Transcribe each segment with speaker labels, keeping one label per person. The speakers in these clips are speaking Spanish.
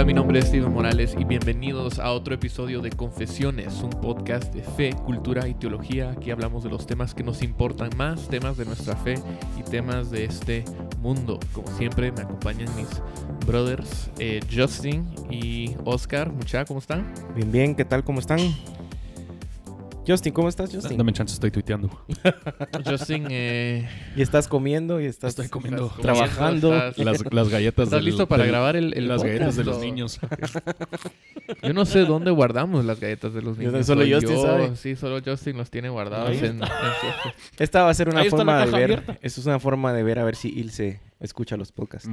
Speaker 1: Hola, mi nombre es Steven Morales y bienvenidos a otro episodio de Confesiones, un podcast de fe, cultura y teología. Aquí hablamos de los temas que nos importan más, temas de nuestra fe y temas de este mundo. Como siempre, me acompañan mis brothers eh, Justin y Oscar. Mucha, ¿cómo están?
Speaker 2: Bien, bien, ¿qué tal? ¿Cómo están? Justin, ¿cómo estás, Justin?
Speaker 3: Dame chance, estoy tuiteando.
Speaker 1: Justin, eh,
Speaker 2: Y estás comiendo y estás
Speaker 3: Estoy comiendo.
Speaker 1: estás
Speaker 2: trabajando.
Speaker 1: estás-
Speaker 3: Las, las galletas
Speaker 1: ¿Estás
Speaker 3: del-
Speaker 1: listo para
Speaker 3: del-
Speaker 1: grabar el, el
Speaker 3: Las
Speaker 1: podcast,
Speaker 3: galletas de los niños.
Speaker 1: Yo no sé dónde guardamos las galletas de los
Speaker 2: Yo-
Speaker 1: niños.
Speaker 2: solo
Speaker 1: Soy
Speaker 2: Justin
Speaker 1: yo.
Speaker 2: sabe.
Speaker 1: Sí, solo Justin los tiene guardados en,
Speaker 2: Esta va a ser una
Speaker 3: Ahí
Speaker 2: forma de ver.
Speaker 3: abierta.
Speaker 2: Esto es una forma de ver a ver si Ilse escucha los podcasts.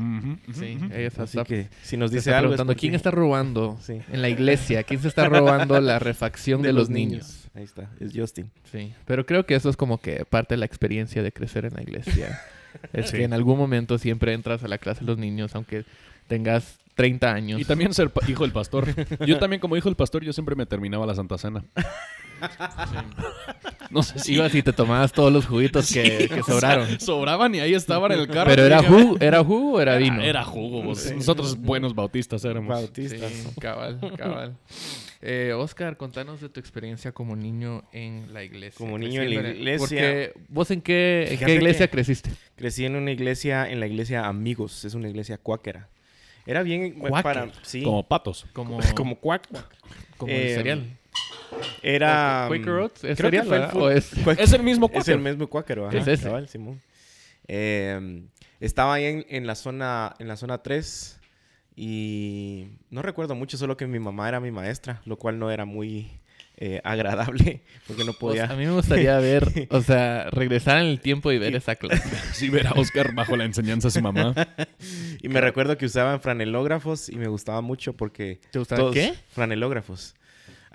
Speaker 1: Sí,
Speaker 3: ujú.
Speaker 1: ella está,
Speaker 2: Así que si nos dice
Speaker 1: está
Speaker 2: algo. es
Speaker 1: preguntando
Speaker 2: porque-
Speaker 1: quién está robando
Speaker 2: Sí.
Speaker 1: en la iglesia, quién se está robando la refacción de, los niños.
Speaker 2: Ahí está, es Justin.
Speaker 1: Sí, pero creo que eso es como que parte de la experiencia de crecer en la iglesia. es
Speaker 3: Sí.
Speaker 1: que en algún momento siempre entras a la clase de los niños, aunque tengas 30 años.
Speaker 3: Y también ser hijo del pastor. Yo también como hijo del pastor, yo siempre me terminaba la Santa Cena. No sé si...
Speaker 1: ibas y te tomabas todos los juguitos que,
Speaker 3: Sí,
Speaker 1: que
Speaker 3: o sea,
Speaker 1: sobraron.
Speaker 3: sobraban y ahí estaban en el carro.
Speaker 1: pero era jugo, era jugo o era
Speaker 3: "Ah,
Speaker 1: vino.
Speaker 3: Era jugo. vos". Nosotros buenos bautistas éramos.
Speaker 2: Bautistas.
Speaker 1: Sí, cabal, cabal. Eh, Oscar, contanos de tu experiencia como niño en la iglesia.
Speaker 2: Como niño en la iglesia.
Speaker 1: Porque vos en qué, en qué iglesia
Speaker 2: que-
Speaker 1: creciste?
Speaker 2: Crecí en una iglesia, en la iglesia Amigos. Es una iglesia cuáquera. Era bien
Speaker 1: ¿Cuáquer?
Speaker 2: para. Sí.
Speaker 3: Como patos.
Speaker 1: Como,
Speaker 2: como cuac.
Speaker 1: como
Speaker 2: eh,
Speaker 1: el cereal.
Speaker 2: Era.
Speaker 1: Quaker Oats, ¿es
Speaker 2: creo que fue el
Speaker 1: ¿verdad?
Speaker 2: fu-
Speaker 1: ¿O es-
Speaker 2: Quaker-
Speaker 3: Es el mismo
Speaker 2: Es
Speaker 3: cuáquer.
Speaker 2: el mismo cuáquero, ajá,
Speaker 1: Es ese.
Speaker 2: cabal, Simón. Eh, estaba ahí en, en la zona en la zona 3 y no recuerdo mucho, solo que mi mamá era mi maestra, lo cual no era muy eh, agradable porque no
Speaker 1: Pues,
Speaker 2: podía.
Speaker 1: a mí me gustaría ver, o sea, regresar en el tiempo y ver esa clase.
Speaker 3: Sí, ver a Oscar bajo la enseñanza de su mamá.
Speaker 2: Y me recuerdo que usaban franelógrafos y me gustaba mucho porque
Speaker 1: ¿Te gustaba
Speaker 2: todos-
Speaker 1: qué?
Speaker 2: Franelógrafos.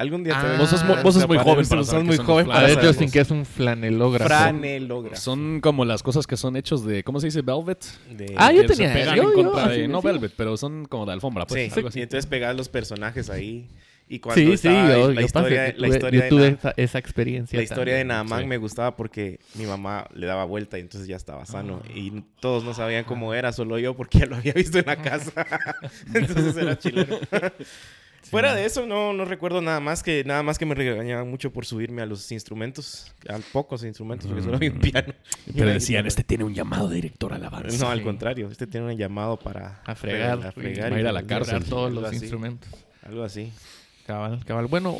Speaker 2: Algún día
Speaker 1: Ah,
Speaker 2: te-
Speaker 1: vos sos mu-
Speaker 3: vos sos muy joven para
Speaker 2: sos muy joven
Speaker 3: los
Speaker 1: A
Speaker 2: para
Speaker 1: ver. Justin, ¿qué es un flanelógrafo?
Speaker 2: Franelógrafo.
Speaker 3: Son como las cosas que son hechos de... ¿Cómo se dice? Velvet.
Speaker 2: De-
Speaker 1: Ah, yo
Speaker 3: Que se
Speaker 1: tenía-
Speaker 3: pegan
Speaker 1: yo-
Speaker 3: en
Speaker 1: yo
Speaker 3: contra
Speaker 1: así
Speaker 3: de...
Speaker 1: me
Speaker 3: No velvet, pero son como de alfombra. Pues,
Speaker 2: Sí,
Speaker 3: algo así.
Speaker 2: y entonces pegabas los personajes ahí. Y cuando
Speaker 1: Sí, sí,
Speaker 2: estaba
Speaker 1: yo,
Speaker 2: la
Speaker 1: yo
Speaker 2: historia,
Speaker 1: pasé.
Speaker 2: la
Speaker 1: tuve-
Speaker 2: historia
Speaker 1: yo
Speaker 2: de
Speaker 1: tuve
Speaker 2: Na-
Speaker 1: esa, esa experiencia.
Speaker 2: La historia de
Speaker 1: también.
Speaker 2: Naaman
Speaker 3: sí.
Speaker 2: me gustaba porque mi mamá le daba vuelta y entonces ya estaba sano. Y todos no sabían cómo era, solo yo porque ya lo había visto en la casa. entonces era chileno. Fuera de eso, no, no recuerdo nada más que nada más que me regañaban mucho por subirme a los instrumentos, a pocos instrumentos, porque solo había un piano. y
Speaker 3: Pero decían, este tiene un llamado de director a alabanza.
Speaker 2: No, al contrario, este tiene un llamado para
Speaker 1: A fregar.
Speaker 2: a fregar
Speaker 3: a ir
Speaker 2: y
Speaker 3: a la
Speaker 2: fregar,
Speaker 3: cárcel.
Speaker 1: Todos los
Speaker 2: así,
Speaker 1: instrumentos.
Speaker 2: Algo así.
Speaker 1: Cabal, cabal. Bueno,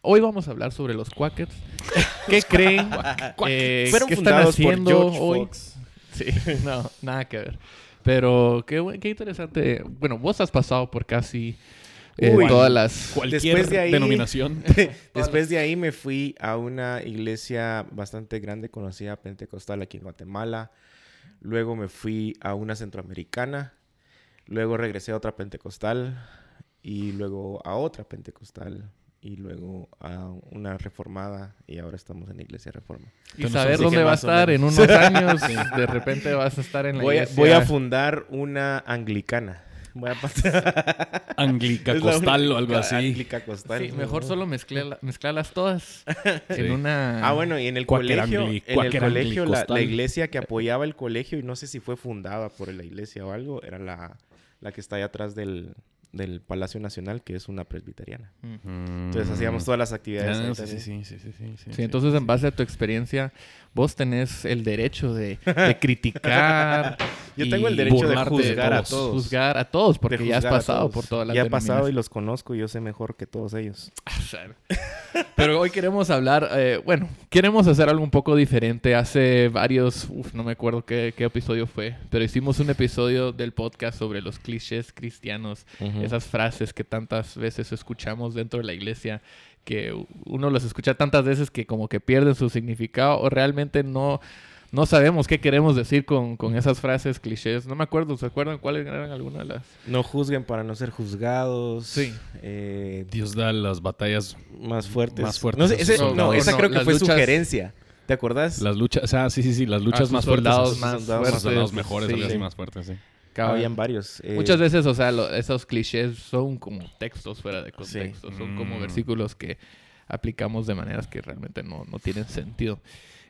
Speaker 1: hoy vamos a hablar sobre los Quackers. ¿Qué creen? Eh,
Speaker 2: Fueron
Speaker 1: ¿Qué están
Speaker 2: por
Speaker 1: haciendo
Speaker 2: George
Speaker 1: hoy?
Speaker 2: Fox.
Speaker 1: Sí, no, nada que ver. Pero qué, qué interesante. Bueno, vos has pasado por casi eh,
Speaker 2: Uy.
Speaker 1: todas las...
Speaker 3: Cualquier
Speaker 2: Después de ahí-
Speaker 3: denominación.
Speaker 2: Después de ahí me fui a una iglesia bastante grande conocida pentecostal aquí en Guatemala. Luego me fui a una centroamericana. Luego regresé a otra pentecostal. Y luego a otra pentecostal. Y luego a una reformada. Y ahora estamos en la iglesia reforma.
Speaker 1: Y
Speaker 3: Entonces,
Speaker 1: saber dónde va a estar en unos años. De repente vas a estar en la
Speaker 2: Voy a,
Speaker 1: iglesia.
Speaker 2: voy a fundar una anglicana. Voy a pasar.
Speaker 3: Anglica Costal o algo así.
Speaker 2: Anglica costal.
Speaker 1: Sí, mejor solo mezclarla- mezclarlas todas
Speaker 3: Sí.
Speaker 1: en una...
Speaker 2: Ah, bueno, y en el
Speaker 3: Quaker
Speaker 2: colegio,
Speaker 3: angli-
Speaker 2: en el colegio la, la iglesia que apoyaba el colegio, y no sé si fue fundada por la iglesia o algo, era la, la que está allá atrás del, del Palacio Nacional, que es una presbiteriana.
Speaker 1: Mm.
Speaker 2: Entonces hacíamos todas las actividades.
Speaker 3: Ah, sí, sí, sí, sí, sí, sí,
Speaker 1: Sí, entonces en base a tu experiencia, vos tenés el derecho de, de criticar.
Speaker 2: Yo
Speaker 1: y
Speaker 2: tengo el derecho de juzgar a
Speaker 3: todos.
Speaker 1: Juzgar a todos, porque ya has pasado por todas las
Speaker 2: Ya he pasado y los conozco y yo sé mejor que todos ellos.
Speaker 1: Pero hoy queremos hablar, eh, bueno, queremos hacer algo un poco diferente. Hace varios, uf, no me acuerdo qué, qué episodio fue, pero hicimos un episodio del podcast sobre los clichés cristianos, esas frases que tantas veces escuchamos dentro de la iglesia, que uno las escucha tantas veces que como que pierden su significado o realmente no, no sabemos qué queremos decir con, con esas frases clichés. No me acuerdo, ¿se acuerdan cuáles eran algunas de las?
Speaker 2: No juzguen para no ser juzgados.
Speaker 1: Sí.
Speaker 2: Eh,
Speaker 3: Dios da las batallas,
Speaker 2: más fuertes.
Speaker 3: Más fuertes
Speaker 2: No, sé, ese- esa
Speaker 1: No,
Speaker 2: creo que fue
Speaker 1: luchas-
Speaker 2: sugerencia. ¿Te acordás?
Speaker 3: las luchas, o sea, sí, sí, sí, las luchas más fuertes.
Speaker 1: soldados más
Speaker 2: soldados
Speaker 1: fuertes.
Speaker 3: soldados mejores,
Speaker 1: Sí.
Speaker 3: más fuertes, sí.
Speaker 2: Habían varios. eh,
Speaker 1: Muchas veces, o sea, lo- esos clichés son como textos fuera de contexto, son como
Speaker 3: Mm.
Speaker 1: versículos que aplicamos de maneras que realmente no, no tienen sentido.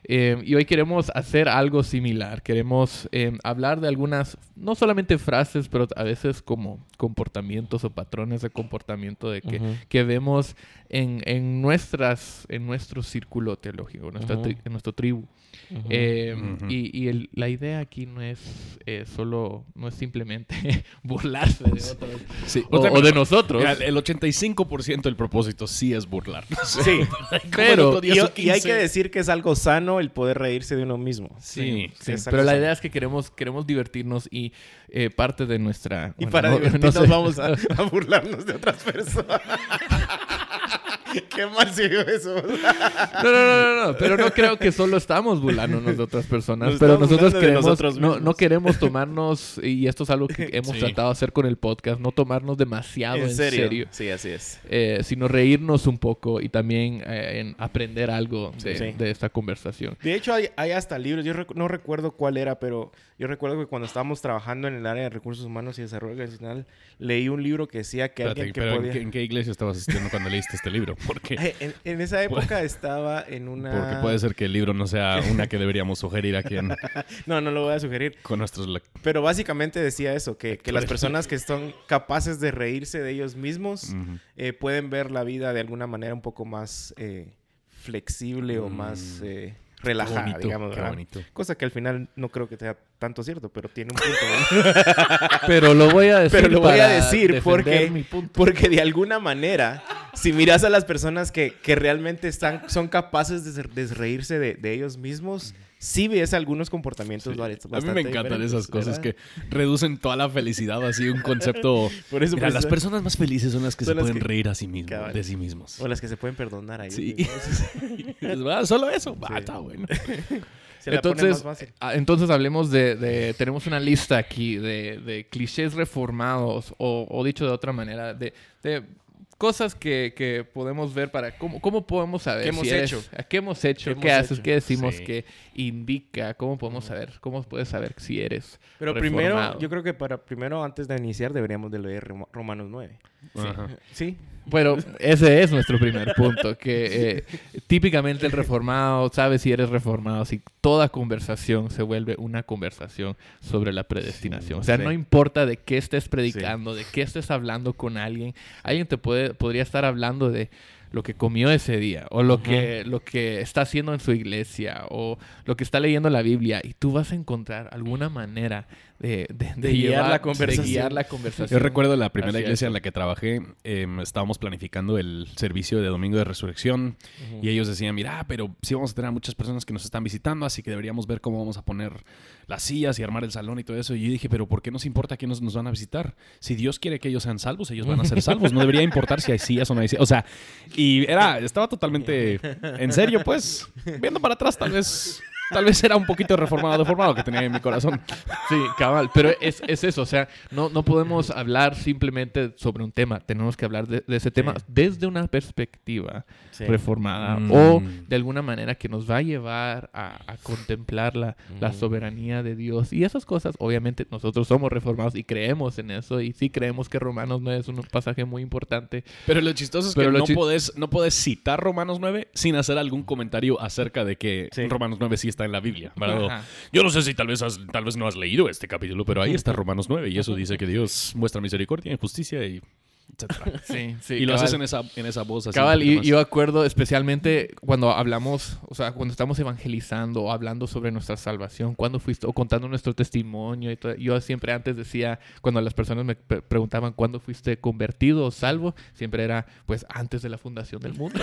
Speaker 1: Eh, y hoy queremos hacer algo similar. Queremos eh, hablar de algunas, no solamente frases, pero a veces como comportamientos o patrones de comportamiento de que,
Speaker 2: Ujú.
Speaker 1: que vemos en, en, nuestras, en nuestro círculo teológico, en nuestra,
Speaker 2: Ujú.
Speaker 1: tri- en nuestro tribu.
Speaker 2: Ujú.
Speaker 1: Eh,
Speaker 3: Ujú.
Speaker 1: Y, y el- la idea aquí no es eh, solo, no es simplemente burlarse de otros
Speaker 3: Sí.
Speaker 1: o, o de nosotros.
Speaker 3: Mira, el 85% del propósito sí es burlarnos.
Speaker 2: Sí,
Speaker 1: Pero-
Speaker 2: y, y hay que decir que es algo sano el poder reírse de uno mismo.
Speaker 3: Sí,
Speaker 1: Sí,
Speaker 2: es
Speaker 1: pero la idea es que queremos, queremos divertirnos y eh, parte de nuestra...
Speaker 2: Y
Speaker 1: bueno,
Speaker 2: para
Speaker 1: no- no
Speaker 2: divertirnos
Speaker 1: sé.
Speaker 2: vamos a, a burlarnos de otras personas. Qué mal se vio eso.
Speaker 1: No, no, no, no, no, pero no creo que solo estamos burlándonos de otras personas,
Speaker 2: Nos
Speaker 1: pero nosotros queremos,
Speaker 2: nosotros
Speaker 1: no, no queremos tomarnos, y esto es algo que hemos
Speaker 3: Sí.
Speaker 1: tratado de hacer con el podcast, no tomarnos demasiado en, serio,
Speaker 2: Sí, así es.
Speaker 1: eh, sino reírnos un poco y también eh, en aprender algo de,
Speaker 2: Sí.
Speaker 1: de esta conversación.
Speaker 2: De hecho, hay, hay hasta libros. Yo rec- no recuerdo cuál era, pero yo recuerdo que cuando estábamos trabajando en el área de recursos humanos y desarrollo organizacional, leí un libro que decía que
Speaker 3: Espérate,
Speaker 2: alguien que
Speaker 3: pero ¿en
Speaker 2: podía...
Speaker 3: qué, en qué iglesia estabas asistiendo cuando leíste este libro? Porque,
Speaker 2: Eh, En, en esa época estaba en una...
Speaker 3: porque puede ser que el libro no sea una que deberíamos sugerir aquí en-
Speaker 2: No, no lo voy a sugerir.
Speaker 3: con nuestros...
Speaker 2: Pero básicamente decía eso, que, que las personas que son capaces de reírse de ellos mismos eh, pueden ver la vida de alguna manera un poco más eh, flexible o más
Speaker 3: Mm.
Speaker 2: eh,
Speaker 3: Qué
Speaker 2: relajada,
Speaker 3: bonito,
Speaker 2: digamos. Cosa que al final no creo que sea tanto cierto, pero tiene un punto.
Speaker 1: Pero lo voy a decir
Speaker 2: Pero lo voy a decir porque-
Speaker 1: mi punto.
Speaker 2: Porque de alguna manera, si miras a las personas que, que realmente están, son capaces de, de reírse de, de ellos mismos, sí ves algunos comportamientos
Speaker 3: Sí. A mí me encantan esas cosas
Speaker 2: ¿verdad?
Speaker 3: que reducen toda la felicidad así un concepto.
Speaker 2: Por eso,
Speaker 3: Mira,
Speaker 2: por
Speaker 3: las personas más felices son las que
Speaker 2: Son
Speaker 3: se
Speaker 2: las
Speaker 3: pueden
Speaker 2: que-
Speaker 3: reír a sí mismos,
Speaker 2: Cabal.
Speaker 3: de sí mismos.
Speaker 2: O las que se pueden perdonar ahí.
Speaker 3: Sí. Solo eso. Ah, está bueno.
Speaker 2: Se la pone
Speaker 1: Entonces,
Speaker 2: más fácil.
Speaker 1: ah, entonces hablemos de, de- Tenemos una lista aquí de, de clichés reformados o, o dicho de otra manera, de, de cosas que, que podemos ver para... ¿Cómo, cómo podemos saber
Speaker 2: ¿Qué hemos
Speaker 1: si eres-
Speaker 2: hecho?
Speaker 1: ¿a ¿Qué hemos hecho?
Speaker 2: ¿Qué
Speaker 1: ¿Qué,
Speaker 2: hemos
Speaker 1: haces?
Speaker 2: hecho?
Speaker 1: ¿Qué decimos
Speaker 3: Sí.
Speaker 1: que indica? ¿Cómo podemos saber? ¿Cómo puedes saber si eres
Speaker 2: Pero primero, yo creo que para primero, antes de iniciar, deberíamos de leer Roma- Romanos 9.
Speaker 3: Ajá.
Speaker 2: Sí.
Speaker 1: Bueno, ese es nuestro primer punto, que eh, típicamente el reformado sabe si eres reformado, si toda conversación se vuelve una conversación sobre la predestinación. O sea,
Speaker 2: Sí.
Speaker 1: no importa de qué estés predicando, de qué estés hablando con alguien, alguien te puede, podría estar hablando de lo que comió ese día, o lo, que, lo que está haciendo en su iglesia, o lo que está leyendo la Biblia, y tú vas a encontrar alguna manera de, de,
Speaker 2: De guiar
Speaker 1: llevar-
Speaker 2: la conversación.
Speaker 1: de guiar la conversación.
Speaker 3: Yo recuerdo la primera iglesia en la que trabajé, em, estábamos planificando el servicio de Domingo de Resurrección y ellos decían, mira, pero sí vamos a tener a muchas personas que nos están visitando, así que deberíamos ver cómo vamos a poner las sillas y armar el salón y todo eso. Y yo dije, pero ¿por qué nos importa quiénes nos van a visitar? Si Dios quiere que ellos sean salvos, ellos van a ser salvos. No debería importar si hay sillas o no hay sillas. O sea, y era, estaba totalmente en serio, pues, viendo para atrás, tal vez... Tal vez era un poquito reformado, deformado que tenía en mi corazón.
Speaker 1: Sí, cabal, pero es, es eso, o sea, no, no podemos hablar simplemente sobre un tema, tenemos que hablar de, de ese tema desde una perspectiva
Speaker 2: Sí.
Speaker 1: reformada
Speaker 3: Mm.
Speaker 1: o de alguna manera que nos va a llevar a, a contemplar la, la soberanía de Dios y esas cosas, obviamente nosotros somos reformados y creemos en eso y sí creemos que Romanos no es un pasaje muy importante.
Speaker 3: Pero lo chistoso es
Speaker 1: Pero
Speaker 3: que no, podés, no podés citar Romanos 9 sin hacer algún comentario acerca de que
Speaker 2: Sí.
Speaker 3: Romanos 9 sí está en la Biblia. Yo no sé si tal vez, has- tal vez no has leído este capítulo, pero ahí está Romanos 9 y eso dice que Dios muestra misericordia y justicia y etcétera.
Speaker 1: Sí, sí.
Speaker 3: y lo haces en esa, en esa voz así.
Speaker 1: Cabal, y yo acuerdo especialmente cuando hablamos, o sea, cuando estamos evangelizando o hablando sobre nuestra salvación, cuando fuiste, o contando nuestro testimonio y todo. Yo siempre antes decía, cuando las personas me pre- preguntaban cuándo fuiste convertido o salvo, siempre era, pues, antes de la fundación del mundo.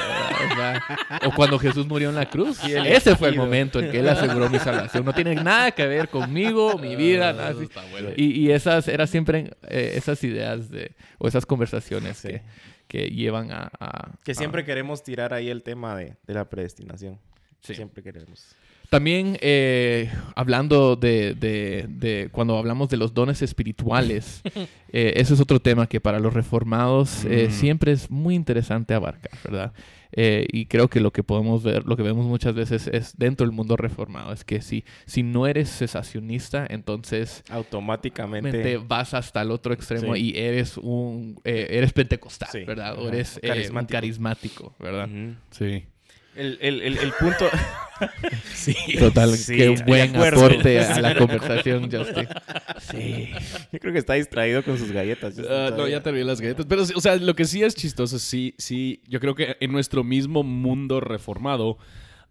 Speaker 1: ¿verdad? O, cuando Jesús murió en la cruz.
Speaker 2: Sí,
Speaker 1: Ese fue el momento en que Él aseguró mi salvación. No tiene nada que ver conmigo, mi vida, nada así.
Speaker 3: está bueno.
Speaker 1: Y, y esas eran siempre eh, esas ideas de, o esas conversaciones
Speaker 2: Sí.
Speaker 1: que, que llevan a... a-
Speaker 2: Que
Speaker 1: a-
Speaker 2: siempre queremos tirar ahí el tema de, de la predestinación.
Speaker 1: Sí.
Speaker 2: Siempre queremos.
Speaker 1: También eh, hablando de, de- de- cuando hablamos de los dones espirituales, eh, ese es otro tema que para los reformados eh,
Speaker 3: Mm.
Speaker 1: siempre es muy interesante abarcar, ¿verdad? Eh, y creo que lo que podemos ver, lo que vemos muchas veces es dentro del mundo reformado, es que si, si no eres cesacionista, entonces
Speaker 2: Automáticamente.
Speaker 1: mente vas hasta el otro extremo
Speaker 2: Sí.
Speaker 1: y eres un eh, eres pentecostal,
Speaker 2: Sí.
Speaker 1: ¿verdad? O eres eh, un
Speaker 2: Carismático.
Speaker 1: ¿verdad?
Speaker 3: Sí.
Speaker 2: El, el, el, el punto...
Speaker 3: Sí.
Speaker 1: Total,
Speaker 2: Sí,
Speaker 1: qué buen
Speaker 2: acuerdo.
Speaker 1: aporte a la conversación, Justin. Sí.
Speaker 2: Yo creo que está distraído con sus galletas.
Speaker 3: Ah, no, ya terminé las galletas. Pero, sí, o sea, lo que sí es chistoso, sí, sí. Yo creo que en nuestro mismo mundo reformado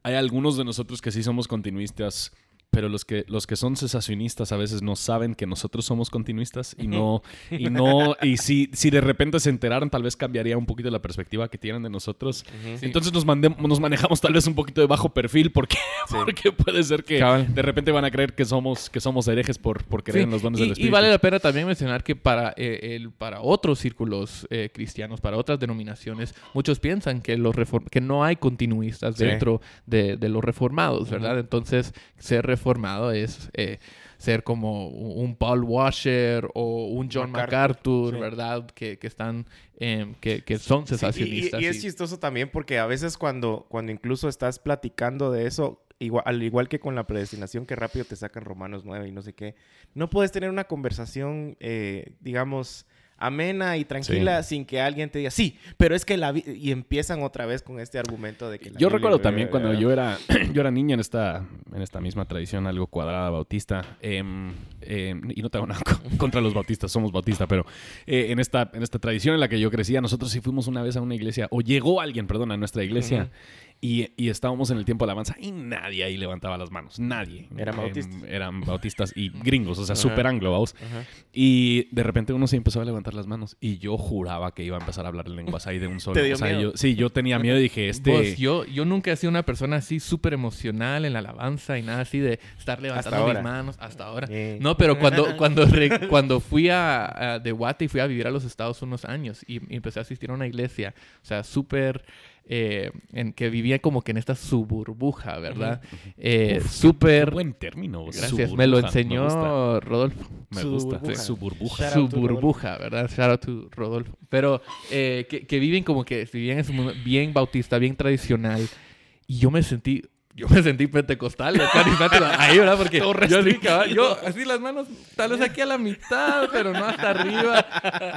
Speaker 3: hay algunos de nosotros que sí somos continuistas. Pero los que, los que son cesacionistas a veces no saben que nosotros somos continuistas y no, y no, y si, si de repente se enteraran, tal vez cambiaría un poquito la perspectiva que tienen de nosotros.
Speaker 2: Ujú.
Speaker 3: Entonces nos, mandem- nos manejamos tal vez un poquito de bajo perfil porque, porque puede ser que
Speaker 1: Cabal.
Speaker 3: de repente van a creer que somos, que somos herejes por, por creer
Speaker 1: Sí,
Speaker 3: en los dones
Speaker 1: y,
Speaker 3: del
Speaker 1: y
Speaker 3: Espíritu.
Speaker 1: vale la pena también mencionar que para, eh, el, para otros círculos eh, cristianos, para otras denominaciones, muchos piensan que, los reform- que no hay continuistas
Speaker 2: Sí.
Speaker 1: dentro de, de los reformados, ¿verdad? Entonces, ser reformado es eh, ser como un Paul Washer o un John
Speaker 2: MacArthur,
Speaker 1: MacArthur,
Speaker 2: sí.
Speaker 1: ¿verdad? Que, que están, em, que, que son
Speaker 2: Sí, y-
Speaker 1: cesacionistas.
Speaker 2: y, y es chistoso también porque a veces cuando, cuando incluso estás platicando de eso, igual, al igual que con la predestinación, que rápido te sacan Romanos 9 y no sé qué, no puedes tener una conversación, eh, digamos, amena y tranquila sin que alguien te diga, sí, pero es que la... vi-", Y empiezan otra vez con este argumento de que... la
Speaker 3: Yo
Speaker 2: Biblia-
Speaker 3: recuerdo también cuando yo era, yo era niño en esta, en esta misma tradición algo cuadrada bautista. em, em, y no tengo nada co- contra los bautistas, somos bautistas, pero eh, en, esta, en esta tradición en la que yo crecía, nosotros sí fuimos una vez a una iglesia, o llegó alguien, perdón, a nuestra iglesia. Y, y estábamos en el tiempo de alabanza y nadie ahí levantaba las manos. Nadie.
Speaker 2: Eran
Speaker 3: Em,
Speaker 2: bautistas.
Speaker 3: eran bautistas y gringos, o sea, súper anglo, vamos.
Speaker 2: Ajá.
Speaker 3: Y de repente uno se empezó a levantar las manos y yo juraba que iba a empezar a hablar en lenguas ahí de un solo.
Speaker 2: ¿Te dio
Speaker 3: o sea,
Speaker 2: miedo?
Speaker 3: yo, sí, yo tenía miedo y dije, este...
Speaker 1: Pues yo, yo nunca he sido una persona así súper emocional en la alabanza y nada así de estar levantando mis manos hasta ahora.
Speaker 2: Eh.
Speaker 1: No, pero cuando, cuando, re- cuando fui a, a- de Guate y fui a vivir a los Estados unos años y, y empecé a asistir a una iglesia, o sea, súper, eh, en que vivía como que en esta suburbuja, ¿verdad? Eh, súper...
Speaker 3: buen término.
Speaker 1: Gracias, me lo enseñó
Speaker 3: Me.
Speaker 1: Rodolfo.
Speaker 3: Me gusta.
Speaker 2: burbuja.
Speaker 3: Su burbuja.
Speaker 2: Shout
Speaker 1: Su
Speaker 2: out to Rodolfo.
Speaker 1: burbuja, ¿verdad? Shout out to Rodolfo. Pero eh, que, que viven como que vivían en su mundo bien bautista, bien tradicional. Y yo me sentí, yo me sentí pentecostal, carismático. Ahí, ¿verdad? Porque
Speaker 3: Todo
Speaker 1: yo, cabal, yo así las manos, tal vez aquí a la mitad, pero no hasta arriba.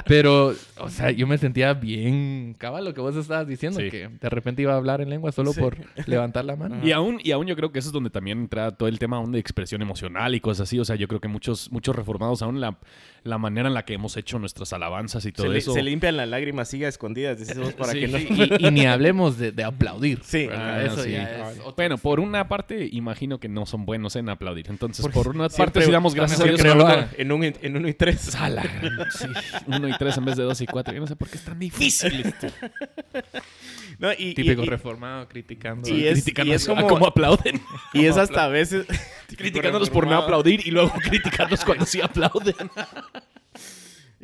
Speaker 1: Pero, o sea, yo me sentía bien cabal lo que vos estabas diciendo,
Speaker 3: Sí.
Speaker 1: que de repente iba a hablar en lengua solo
Speaker 2: Sí.
Speaker 1: por levantar la mano.
Speaker 3: Y aún, y aún yo creo que eso es donde también entra todo el tema aún de expresión emocional y cosas así. O sea, yo creo que muchos, muchos reformados aún la, la manera en la que hemos hecho nuestras alabanzas y todo
Speaker 2: Se, li-
Speaker 3: eso.
Speaker 2: se limpian las lágrimas, sigue a escondidas, decimos, para
Speaker 3: Sí,
Speaker 2: que no...
Speaker 1: Y, y ni hablemos de, de aplaudir.
Speaker 2: Sí.
Speaker 3: Ah,
Speaker 1: Eso
Speaker 3: sí.
Speaker 1: ya es otro
Speaker 3: Bueno, por una parte, imagino que no son buenos en aplaudir. Entonces,
Speaker 2: Por-
Speaker 3: por, una parte, sí damos gracias a Dios. Una-
Speaker 2: en, un, en uno y tres.
Speaker 3: A la gran- sí. Uno y tres en vez de dos y cuatro. Yo no sé por qué es tan difícil esto.
Speaker 2: No, y, y-
Speaker 1: Típico
Speaker 2: y-
Speaker 1: reformado criticando.
Speaker 2: Y es-
Speaker 3: Criticando
Speaker 2: y es
Speaker 3: a
Speaker 2: como-
Speaker 3: cómo aplauden.
Speaker 2: y es hasta a veces...
Speaker 3: Criticándolos por no aplaudir y luego criticándolos cuando sí aplauden.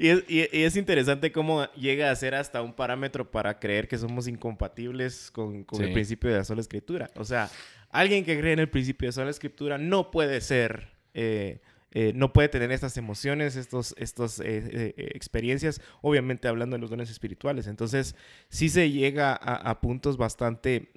Speaker 2: Y es, y- y es interesante cómo llega a ser hasta un parámetro para creer que somos incompatibles con, con el
Speaker 3: Sí.
Speaker 2: principio de la sola escritura. O sea, alguien que cree en el principio de sola escritura no puede ser, eh, eh, no puede tener estas emociones, estos, estos eh, experiencias, obviamente hablando de los dones espirituales. Entonces, sí se llega a, a puntos bastante...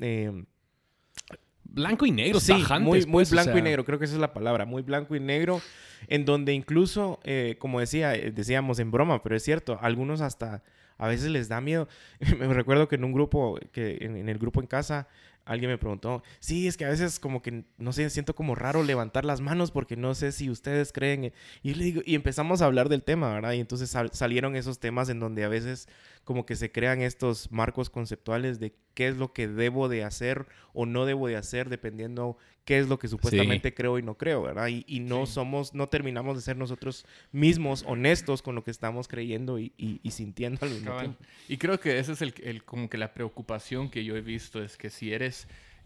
Speaker 3: Blanco y negro,
Speaker 2: Sí,
Speaker 3: tajantes,
Speaker 2: muy, muy
Speaker 3: pues, o
Speaker 2: blanco y negro, creo que esa es la palabra, muy blanco y negro, en donde incluso, eh, como decía, eh, decíamos en broma, pero es cierto, algunos hasta a veces les da miedo. me recuerdo que en un grupo, que en, en el grupo en casa, alguien me preguntó, sí, es que a veces como que, no sé, siento como raro levantar las manos porque no sé si ustedes creen. Y, yo le digo, y empezamos a hablar del tema, ¿verdad? Y entonces sal- salieron esos temas en donde a veces como que se crean estos marcos conceptuales de qué es lo que debo de hacer o no debo de hacer dependiendo qué es lo que supuestamente creo y no creo, ¿verdad? Y, y no
Speaker 1: Sí.
Speaker 2: somos, no terminamos de ser nosotros mismos honestos con lo que estamos creyendo y, y- y sintiendo al mismo tiempo.
Speaker 1: Y creo que esa es el, el- como que la preocupación que yo he visto es que si eres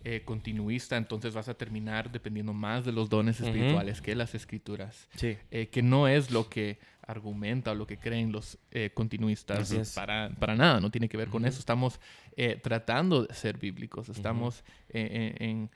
Speaker 1: eh, continuista, entonces vas a terminar dependiendo más de los dones espirituales que las escrituras,
Speaker 2: Sí.
Speaker 1: eh, que no es lo que argumenta o lo que creen los eh, continuistas para, para nada, no tiene que ver con eso. Estamos tratando de ser bíblicos, estamos en- en-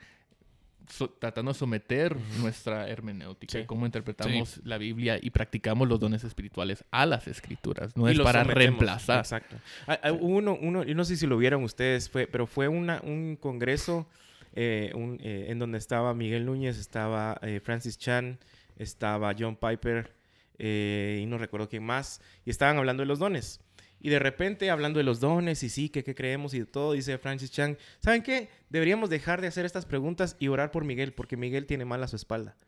Speaker 1: so- tratando de someter nuestra hermenéutica,
Speaker 2: Sí.
Speaker 1: cómo interpretamos la Biblia y practicamos los dones espirituales a las escrituras. No
Speaker 2: Y
Speaker 1: es para
Speaker 2: sometemos.
Speaker 1: reemplazar.
Speaker 2: Exacto. Ah, ah, uno, uno, yo no sé si lo vieron ustedes, fue, pero fue una, un congreso eh, un, eh, en donde estaba Miguel Núñez, estaba eh, Francis Chan, estaba John Piper eh, y no recuerdo quién más, y estaban hablando de los dones. Y de repente, hablando de los dones y sí, que qué creemos y de todo, dice Francis Chang, ¿saben qué? Deberíamos dejar de hacer estas preguntas y orar por Miguel, porque Miguel tiene mal a su espalda.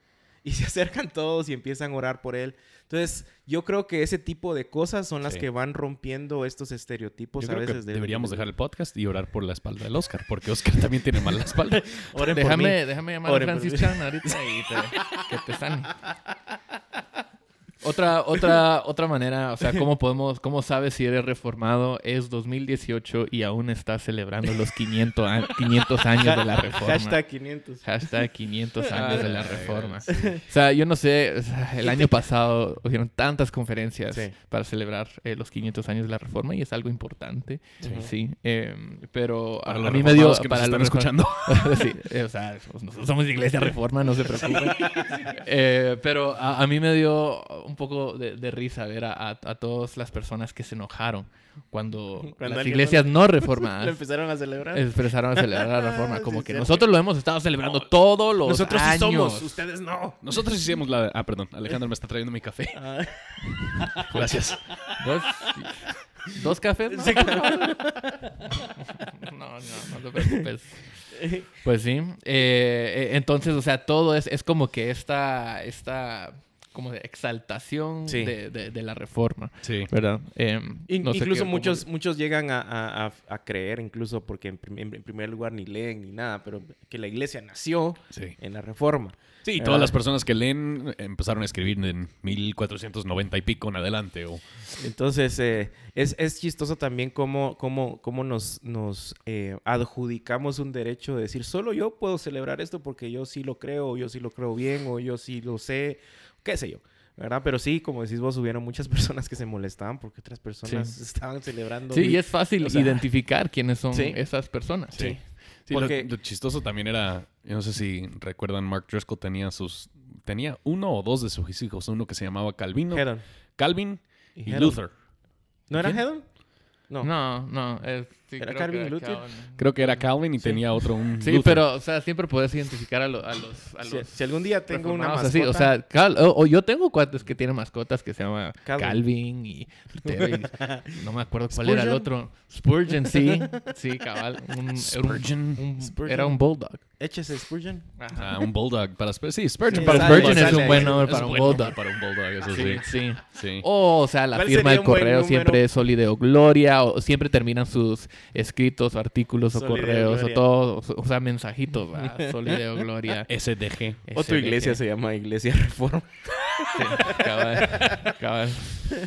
Speaker 2: Y se acercan todos y empiezan a orar por él. Entonces, yo creo que ese tipo de cosas son las
Speaker 3: Sí.
Speaker 2: que van rompiendo estos estereotipos
Speaker 3: Yo
Speaker 2: a
Speaker 3: creo que
Speaker 2: veces. de-
Speaker 3: deberíamos dejar el podcast y orar por la espalda del Oscar, porque Oscar también tiene mal la espalda.
Speaker 2: Oren por
Speaker 1: Déjame,
Speaker 2: mí.
Speaker 1: déjame llamar a
Speaker 2: Oren por
Speaker 1: Francis. Chan ahorita y te- que te sane. Otra, otra, otra manera, o sea, ¿cómo podemos, cómo sabes si eres reformado? Es 2018 y aún estás celebrando los 500, a- 500 años de la reforma.
Speaker 2: Hashtag 500.
Speaker 1: Hashtag 500 años de la reforma. O sea, yo no sé, el año pasado hubieron tantas conferencias
Speaker 2: Sí.
Speaker 1: para celebrar eh, los 500 años de la reforma y es algo importante. Sí. eh, pero a,
Speaker 3: Para
Speaker 1: a
Speaker 3: los
Speaker 1: mí me dio...
Speaker 3: que nos
Speaker 1: para
Speaker 3: están
Speaker 1: los
Speaker 3: escuchando.
Speaker 1: sí, eh, o sea, nosotros somos iglesia reforma, no se preocupen. Eh, pero a, a mí me dio un poco de, de risa ver a, a, a todas las personas que se enojaron cuando,
Speaker 2: Cuando
Speaker 1: las iglesias no
Speaker 2: Lo
Speaker 1: reformadas
Speaker 2: empezaron a celebrar.
Speaker 1: expresaron a celebrar la reforma. Como
Speaker 2: Sí,
Speaker 1: que
Speaker 2: cierto.
Speaker 1: nosotros lo hemos estado celebrando todos los
Speaker 2: Nosotros
Speaker 1: años.
Speaker 2: sí somos, ustedes no.
Speaker 3: Nosotros hicimos la... Ah, perdón. Alejandro me está trayendo mi café.
Speaker 2: Ah,
Speaker 3: Gracias.
Speaker 1: ¿Dos, ¿Dos cafés? No, no, no, no te preocupes. Pues sí. Eh, eh, entonces, o sea, todo es, es como que esta, esta como de exaltación
Speaker 2: Sí.
Speaker 1: de, de- de la reforma,
Speaker 3: Sí.
Speaker 1: ¿verdad? Eh,
Speaker 2: In-
Speaker 1: no sé
Speaker 2: incluso
Speaker 1: qué-
Speaker 2: muchos,
Speaker 1: cómo-
Speaker 2: muchos llegan a, a- a- a creer, incluso porque en, prim- en primer lugar ni leen ni nada, pero que la iglesia nació
Speaker 3: Sí.
Speaker 2: en la reforma.
Speaker 3: Sí,
Speaker 2: Ah.
Speaker 3: todas las personas que leen empezaron a escribir en 1490 y pico en adelante. O...
Speaker 2: Entonces, eh, es, es chistoso también cómo, cómo, cómo nos, nos eh, adjudicamos un derecho de decir, solo yo puedo celebrar esto porque yo sí lo creo, o yo sí lo creo bien, o yo sí lo sé, qué sé yo. ¿Verdad? Pero sí, como decís vos, hubieron muchas personas que se molestaban porque otras personas
Speaker 1: Sí.
Speaker 2: estaban celebrando.
Speaker 1: Sí, y es fácil
Speaker 2: o sea,
Speaker 1: identificar quiénes son
Speaker 2: Sí.
Speaker 1: esas personas.
Speaker 2: Sí. Porque-
Speaker 3: lo, chistoso también era, yo no sé si recuerdan, Mark Driscoll tenía sus, tenía uno o dos de sus hijos, uno que se llamaba Calvino,
Speaker 2: Hedon.
Speaker 3: Calvin y. Luther.
Speaker 2: ¿No era. Hedon? No.
Speaker 1: No, no. es- sí,
Speaker 2: ¿Era
Speaker 1: creo
Speaker 2: Calvin Luther?
Speaker 1: Calvin.
Speaker 3: Creo que era Calvin y
Speaker 2: Sí.
Speaker 3: tenía otro, un
Speaker 1: Sí,
Speaker 3: Luther.
Speaker 1: pero, o sea, siempre puedes identificar a, lo- a los... A
Speaker 2: Si,
Speaker 1: los
Speaker 2: si algún día tengo una mascota...
Speaker 1: así, o sea, Cal- o, o yo tengo cuates que tienen mascotas que se llama
Speaker 2: Calvin.
Speaker 1: Calvin, y no me acuerdo cuál era el otro. Spurgeon, sí. Sí, cabal. Un, era un-
Speaker 3: Spurgeon.
Speaker 1: un-
Speaker 2: Spurgeon.
Speaker 1: Era un bulldog.
Speaker 2: échese Spurgeon.
Speaker 3: Ah, un bulldog para Sp- sí, Spurgeon
Speaker 2: Sí,
Speaker 3: para
Speaker 2: sale-
Speaker 1: Spurgeon es un buen nombre
Speaker 3: Es
Speaker 1: para un bulldog.
Speaker 3: para un bulldog, eso sí.
Speaker 1: Sí, sí.
Speaker 3: Sí.
Speaker 1: O, o sea, la
Speaker 2: ¿Cuál
Speaker 1: firma del correo siempre es Solideo Gloria, o siempre terminan sus escritos, artículos, o
Speaker 2: Solideo
Speaker 1: correos, o todo, o, o sea, mensajitos, ¿verdad? Solideo Gloria.
Speaker 3: SDG.
Speaker 2: O tu
Speaker 1: SDG.
Speaker 2: iglesia se llama Iglesia Reforma.
Speaker 1: Sí, cabal, cabal.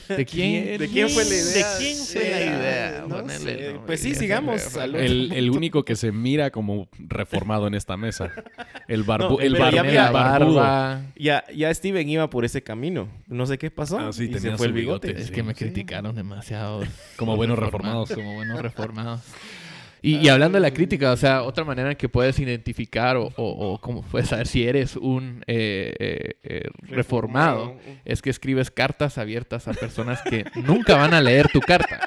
Speaker 1: ¿De quién?
Speaker 2: ¿De quién fue la idea?
Speaker 1: ¿De quién fue la idea?
Speaker 2: no
Speaker 1: nombre,
Speaker 2: Pues sí, sigamos.
Speaker 3: El, el único que se mira como reformado en esta mesa. El, barbu
Speaker 2: No,
Speaker 3: el,
Speaker 2: pero ya
Speaker 3: el barbudo.
Speaker 1: barba.
Speaker 2: Ya, ya Steven iba por ese camino. No sé qué pasó.
Speaker 3: Ah, sí,
Speaker 2: y
Speaker 3: tenía
Speaker 2: se fue el bigote.
Speaker 3: bigote.
Speaker 1: Es
Speaker 3: Sí,
Speaker 1: que me
Speaker 2: sí.
Speaker 1: criticaron demasiado.
Speaker 3: Como buenos reformados.
Speaker 1: Como buenos reformados. Y, y hablando de la crítica, o sea, otra manera en que puedes identificar o, o, o cómo puedes saber si eres un eh, eh, eh, reformado, es que escribes cartas abiertas a personas que nunca van a leer tu carta.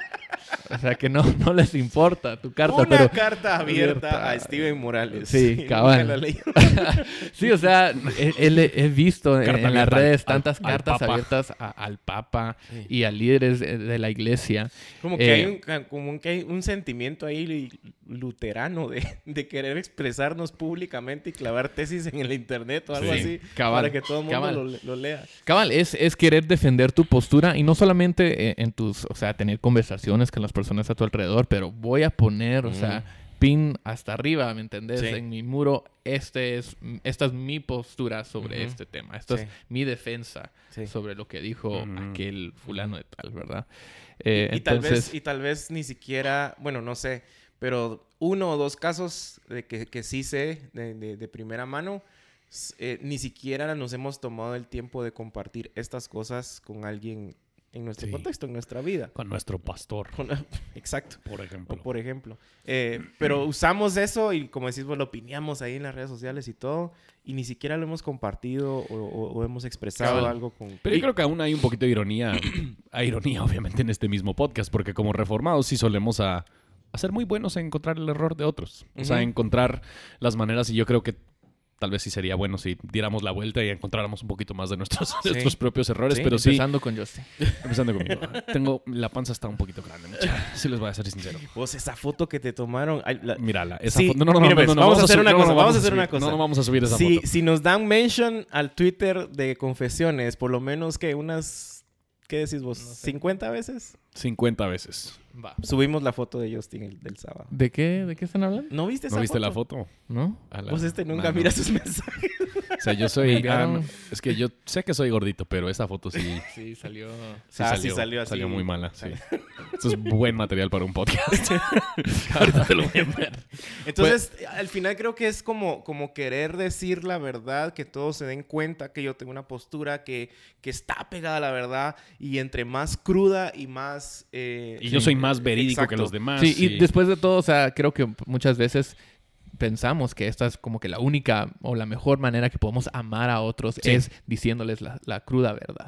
Speaker 1: O sea, que no, no les importa tu carta,
Speaker 2: Una
Speaker 1: pero...
Speaker 2: carta abierta,
Speaker 1: abierta.
Speaker 2: a Steven Morales.
Speaker 1: Sí, cabal. Sí, o sea, he, he- he visto en,
Speaker 3: Carta
Speaker 1: en las redes
Speaker 3: al-
Speaker 1: tantas
Speaker 3: al
Speaker 1: cartas
Speaker 3: Papa.
Speaker 1: abiertas a- al Papa
Speaker 2: Sí.
Speaker 1: y a líderes de, de la iglesia.
Speaker 2: Como que,
Speaker 1: Eh,
Speaker 2: hay un, como que hay un sentimiento ahí luterano de, de querer expresarnos públicamente y clavar tesis en el internet o algo
Speaker 3: Sí,
Speaker 2: así
Speaker 1: cabal,
Speaker 2: para que todo el mundo
Speaker 1: cabal.
Speaker 2: lo, lo lea.
Speaker 1: Cabal, es, es querer defender tu postura y no solamente eh, en tus, o sea, tener conversaciones con las personas a tu alrededor, pero voy a poner, o sea, pin hasta arriba, ¿me entendés?
Speaker 2: Sí.
Speaker 1: En mi muro, este es, esta es mi postura sobre
Speaker 2: Ujú.
Speaker 1: este tema, esta
Speaker 2: Sí.
Speaker 1: es mi defensa
Speaker 2: Sí.
Speaker 1: sobre lo que dijo
Speaker 3: Ujú.
Speaker 1: aquel fulano de tal, ¿verdad? Eh,
Speaker 2: y, tal
Speaker 1: entonces,
Speaker 2: vez, y tal vez ni siquiera, bueno, no sé, pero uno o dos casos de que, que sí sé de, de- de primera mano, eh, ni siquiera nos hemos tomado el tiempo de compartir estas cosas con alguien en nuestro
Speaker 3: Sí.
Speaker 2: contexto, en nuestra vida.
Speaker 3: Con nuestro pastor,
Speaker 2: Con- Exacto.
Speaker 3: por
Speaker 2: O
Speaker 3: ejemplo.
Speaker 2: por ejemplo. Eh, pero usamos eso y como decís, vos, lo opinamos ahí en las redes sociales y todo, y ni siquiera lo hemos compartido o, o- o hemos expresado algo con...
Speaker 3: Pero yo creo que aún hay un poquito de ironía, hay ironía obviamente en este mismo podcast, porque como reformados sí solemos a, a ser muy buenos en encontrar el error de otros. O sea, encontrar las maneras y yo creo que tal vez sí sería bueno si diéramos la vuelta y encontráramos un poquito más de nuestros,
Speaker 2: Sí.
Speaker 3: nuestros propios errores,
Speaker 2: Sí,
Speaker 3: pero sí,
Speaker 1: Empezando con Justin.
Speaker 3: empezando conmigo. Tengo, la panza está un poquito grande, mucha. Sí les voy a ser sincero.
Speaker 2: Vos, esa foto que te tomaron... ay, la-
Speaker 3: Mírala, esa
Speaker 2: Sí,
Speaker 3: foto. No, no, no,
Speaker 2: mira,
Speaker 3: no, no, no,
Speaker 2: vamos a hacer una cosa,
Speaker 3: no,
Speaker 2: vamos a hacer
Speaker 3: subir-
Speaker 2: una cosa.
Speaker 3: No, no vamos a subir esa
Speaker 2: si,
Speaker 3: foto.
Speaker 2: si nos dan mention al Twitter de confesiones, por lo menos que unas... ¿Qué decís vos?
Speaker 1: No sé.
Speaker 2: ¿50 veces?
Speaker 3: 50 veces.
Speaker 1: Va.
Speaker 2: Subimos la foto de Justin el, del sábado.
Speaker 1: ¿De qué, ¿De qué están hablando?
Speaker 2: ¿No viste esa
Speaker 3: ¿No viste
Speaker 2: foto?
Speaker 3: la foto?
Speaker 1: ¿No?
Speaker 3: La-
Speaker 2: Vos este nunca
Speaker 3: Mano.
Speaker 2: mira sus mensajes.
Speaker 3: O sea, yo soy...
Speaker 1: enviaron-
Speaker 3: ah, es que yo sé que soy gordito, pero esa foto sí,
Speaker 1: Sí, salió.
Speaker 3: sí
Speaker 2: Ah, sí
Speaker 3: salió,
Speaker 2: salió así.
Speaker 3: salió muy mala. Sí. Esto es buen material para un podcast. Ahorita te lo voy a enviar.
Speaker 2: Entonces, al final creo que es como, como querer decir la verdad, que todos se den cuenta que yo tengo una postura que, que está pegada a la verdad y entre más cruda y más... eh,
Speaker 3: Y yo soy más verídico que los demás.
Speaker 1: Sí, y
Speaker 3: y-
Speaker 1: después de todo, o sea, creo que muchas veces pensamos que esta es como que la única o la mejor manera que podemos amar a otros
Speaker 3: Sí.
Speaker 1: es diciéndoles la, la cruda verdad.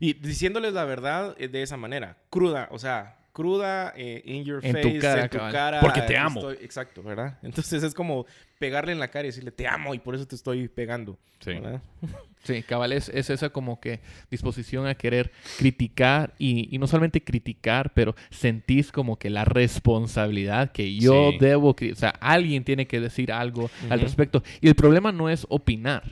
Speaker 2: Y diciéndoles la verdad eh, de esa manera, cruda, o sea, cruda, eh, in your
Speaker 1: En tu
Speaker 2: face,
Speaker 1: cara,
Speaker 2: en tu
Speaker 1: cabal.
Speaker 2: cara.
Speaker 3: Porque te amo.
Speaker 2: estoy- exacto, ¿verdad? Entonces es como pegarle en la cara y decirle, te amo y por eso te estoy pegando.
Speaker 3: Sí.
Speaker 2: ¿verdad?
Speaker 1: Sí, cabal, es, es esa como que disposición a querer criticar y, y no solamente criticar, pero sentís como que la responsabilidad que yo
Speaker 3: Sí.
Speaker 1: debo, o sea, alguien tiene que decir algo al respecto. Y el problema no es opinar.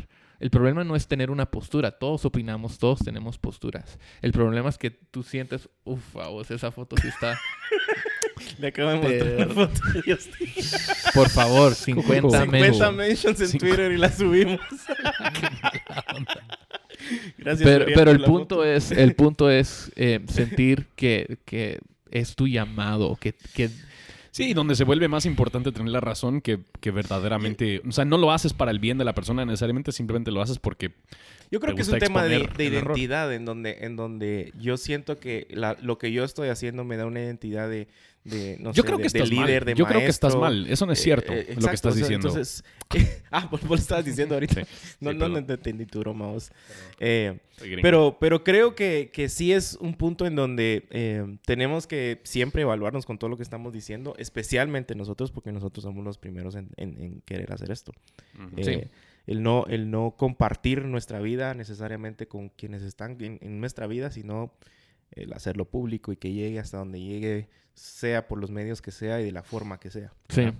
Speaker 1: El problema no es tener una postura. Todos opinamos, todos tenemos posturas. El problema es que tú sientes, uff, vos, esa foto sí está.
Speaker 2: Le acabo de mostrar la foto de Justin.
Speaker 1: Por favor, 50
Speaker 3: 50
Speaker 1: menos.
Speaker 2: 50 mentions en Twitter y la subimos. Gracias.
Speaker 1: Pero, pero el punto
Speaker 2: foto.
Speaker 1: es, el punto es eh, sentir que, que es tu llamado, que, que
Speaker 3: Sí, donde se vuelve más importante tener la razón que, que verdaderamente... O sea, no lo haces para el bien de la persona necesariamente, simplemente lo haces porque...
Speaker 2: Yo creo
Speaker 3: te
Speaker 2: que es un tema de, de identidad en donde, en donde yo siento que la- lo que yo estoy haciendo me da una identidad de, de no
Speaker 3: Yo
Speaker 2: sé,
Speaker 3: creo
Speaker 2: de,
Speaker 3: que
Speaker 2: de
Speaker 3: estás
Speaker 2: líder,
Speaker 3: mal.
Speaker 2: de
Speaker 3: Yo creo que estás mal. Eso no es cierto,
Speaker 2: Eh, eh,
Speaker 3: lo que estás diciendo.
Speaker 2: Entonces, ah, vos, vos lo estabas diciendo ahorita.
Speaker 3: Sí,
Speaker 2: no,
Speaker 3: sí,
Speaker 2: no, no entendí tu broma, vos. Eh, pero, pero creo que, que sí es un punto en donde eh, tenemos que siempre evaluarnos con todo lo que estamos diciendo, especialmente nosotros, porque nosotros somos los primeros en, en- en querer hacer esto.
Speaker 1: Sí.
Speaker 2: el, no, el no compartir nuestra vida necesariamente con quienes están en, en nuestra vida, sino el hacerlo público y que llegue hasta donde llegue, sea por los medios que sea y de la forma que sea.
Speaker 1: Sí.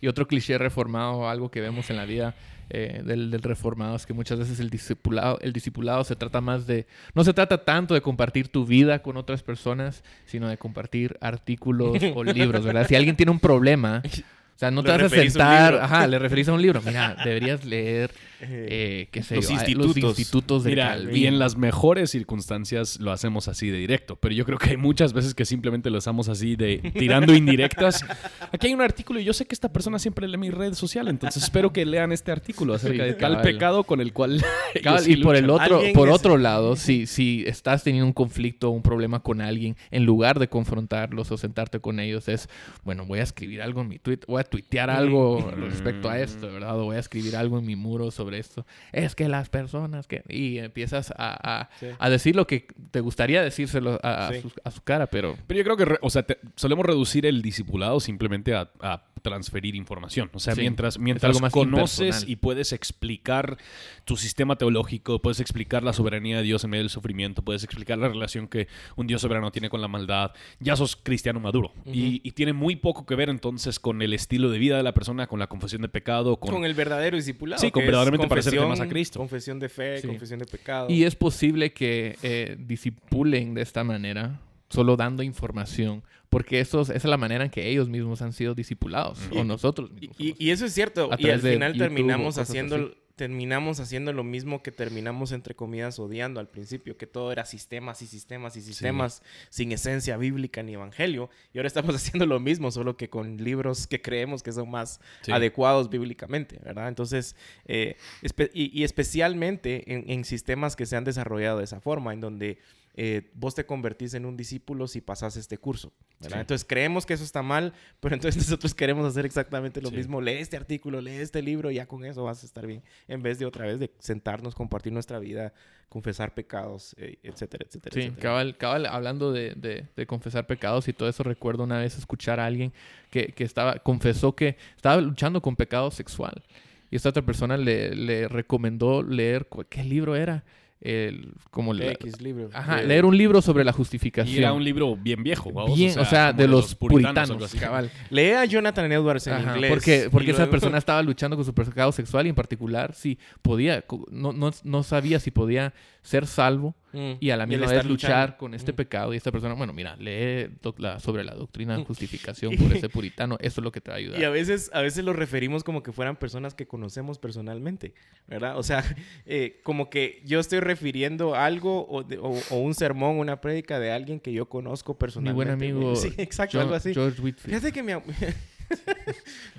Speaker 1: Y otro cliché reformado, algo que vemos en la vida eh, del, del reformado, es que muchas veces el discipulado, el discipulado se trata más de... No se trata tanto de compartir tu vida con otras personas, sino de compartir artículos o libros, ¿verdad? Si alguien tiene un problema, o sea, no
Speaker 2: Le
Speaker 1: te vas a sentar... Ajá, le referís a un libro. Mira, deberías leer,
Speaker 2: Eh,
Speaker 1: eh, qué sé
Speaker 2: Los
Speaker 1: yo, ah,
Speaker 2: institutos.
Speaker 1: los institutos de
Speaker 3: Mira,
Speaker 1: Calvin.
Speaker 3: y en las mejores circunstancias lo hacemos así de directo, pero yo creo que hay muchas veces que simplemente lo hacemos así de tirando indirectas. Aquí hay un artículo y yo sé que esta persona siempre lee mi red social, entonces espero que lean este artículo acerca
Speaker 1: Sí,
Speaker 3: de tal
Speaker 1: cabal.
Speaker 3: pecado con el cual
Speaker 1: Cabal, y por el otro, por
Speaker 2: es-
Speaker 1: otro lado, si, si estás teniendo un conflicto o un problema con alguien, en lugar de confrontarlos o sentarte con ellos, es, bueno, voy a escribir algo en mi tweet, voy a tuitear algo respecto a esto, ¿verdad? O voy a escribir algo en mi muro sobre esto. Es que las personas que... Y empiezas a, a,
Speaker 2: Sí.
Speaker 1: a decir lo que te gustaría decírselo a, su, a su cara, pero...
Speaker 3: Pero yo creo que, re- o sea, te- solemos reducir el discipulado simplemente a, a transferir información. O sea,
Speaker 1: Sí,
Speaker 3: mientras, mientras
Speaker 1: algo más
Speaker 3: conoces
Speaker 1: impersonal.
Speaker 3: y puedes explicar tu sistema teológico, puedes explicar la soberanía de Dios en medio del sufrimiento, puedes explicar la relación que un Dios soberano tiene con la maldad, ya sos cristiano maduro. y, y tiene muy poco que ver entonces con el estilo de vida de la persona, con la confesión de pecado, con...
Speaker 2: Con el verdadero discipulado.
Speaker 3: Sí, con verdaderamente parecerte
Speaker 2: confesión,
Speaker 3: más a Cristo.
Speaker 2: Confesión de fe,
Speaker 1: Sí.
Speaker 2: confesión de pecado.
Speaker 1: Y es posible que eh, disipulen de esta manera, solo dando información, porque eso es, esa es la manera en que ellos mismos han sido discipulados,
Speaker 2: Y-
Speaker 1: o nosotros
Speaker 2: Y,
Speaker 1: mismos.
Speaker 2: y- y eso es cierto. Y al final
Speaker 1: YouTube
Speaker 2: terminamos haciendo,
Speaker 1: así.
Speaker 2: Terminamos haciendo lo mismo que terminamos, entre comillas, odiando al principio, que todo era sistemas y sistemas y sistemas, sin esencia bíblica ni evangelio. Y ahora estamos haciendo lo mismo, solo que con libros que creemos que son más
Speaker 3: Sí.
Speaker 2: adecuados bíblicamente, ¿verdad? Entonces, eh, espe- y, y especialmente en, en sistemas que se han desarrollado de esa forma, en donde eh, vos te convertís en un discípulo si pasas este curso.
Speaker 3: Sí.
Speaker 2: Entonces creemos que eso está mal, pero entonces nosotros queremos hacer exactamente lo
Speaker 3: Sí.
Speaker 2: mismo. Lee este artículo, lee este libro, y ya con eso vas a estar bien. En vez de otra vez de sentarnos, compartir nuestra vida, confesar pecados, eh, etcétera, etcétera.
Speaker 1: Sí,
Speaker 2: etcétera.
Speaker 1: cabal, cabal, hablando de, de- de confesar pecados y todo eso, recuerdo una vez escuchar a alguien que, que estaba, confesó que estaba luchando con pecado sexual. y esta otra persona le, le recomendó leer, ¿qué libro era? El, como la-
Speaker 2: X libro.
Speaker 1: Ajá,
Speaker 2: De-
Speaker 1: leer un libro sobre la
Speaker 3: Y
Speaker 1: justificación.
Speaker 3: era un libro bien viejo, vamos,
Speaker 1: Bien, o sea,
Speaker 3: como
Speaker 1: de los
Speaker 3: algo
Speaker 1: puritanos,
Speaker 3: así.
Speaker 1: cabal.
Speaker 2: Lee a Jonathan Edwards en
Speaker 1: Ajá,
Speaker 2: inglés.
Speaker 1: Porque, porque
Speaker 2: y
Speaker 1: esa
Speaker 2: luego-
Speaker 1: persona estaba luchando con su pecado sexual y en particular si podía, no, no, no sabía si podía ser salvo
Speaker 2: Mm.
Speaker 1: y a la misma vez luchar con este
Speaker 2: Mm.
Speaker 1: pecado y esta persona, bueno, mira, lee la- sobre la doctrina de justificación por ese puritano, eso es lo que te va a ayudar.
Speaker 2: Y a veces, a veces los referimos como que fueran personas que conocemos personalmente, ¿verdad? O sea, eh, como que yo estoy refiriendo algo o, de- o- o un sermón, una prédica de alguien que yo conozco
Speaker 1: Mi
Speaker 2: personalmente.
Speaker 1: buen amigo
Speaker 2: Sí, exacto, algo así.
Speaker 1: George Whitfield.
Speaker 2: Fíjate que mi,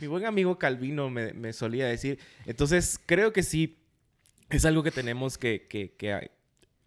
Speaker 2: mi buen amigo Calvino me, me solía decir. Entonces, creo que sí es algo que tenemos que, que- que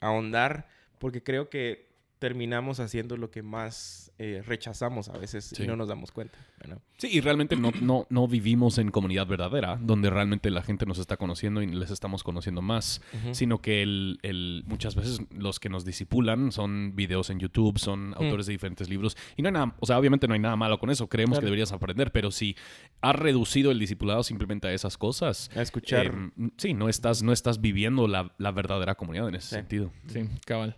Speaker 2: ahondar porque creo que terminamos haciendo lo que más eh, rechazamos a veces
Speaker 3: Sí.
Speaker 2: y no nos damos cuenta. ¿verdad?
Speaker 3: Sí, y realmente no, no, no vivimos en comunidad verdadera, donde realmente la gente nos está conociendo y les estamos conociendo más, sino que el, el- muchas veces los que nos disipulan son videos en YouTube, son autores de diferentes libros, y no hay nada, o sea, obviamente no hay nada malo con eso, creemos
Speaker 2: Claro.
Speaker 3: que deberías aprender, pero si has reducido el discipulado simplemente a esas cosas,
Speaker 2: A escuchar.
Speaker 3: eh, sí, no estás, no estás viviendo la, la verdadera comunidad en ese
Speaker 2: Sí.
Speaker 3: sentido.
Speaker 1: Sí, cabal.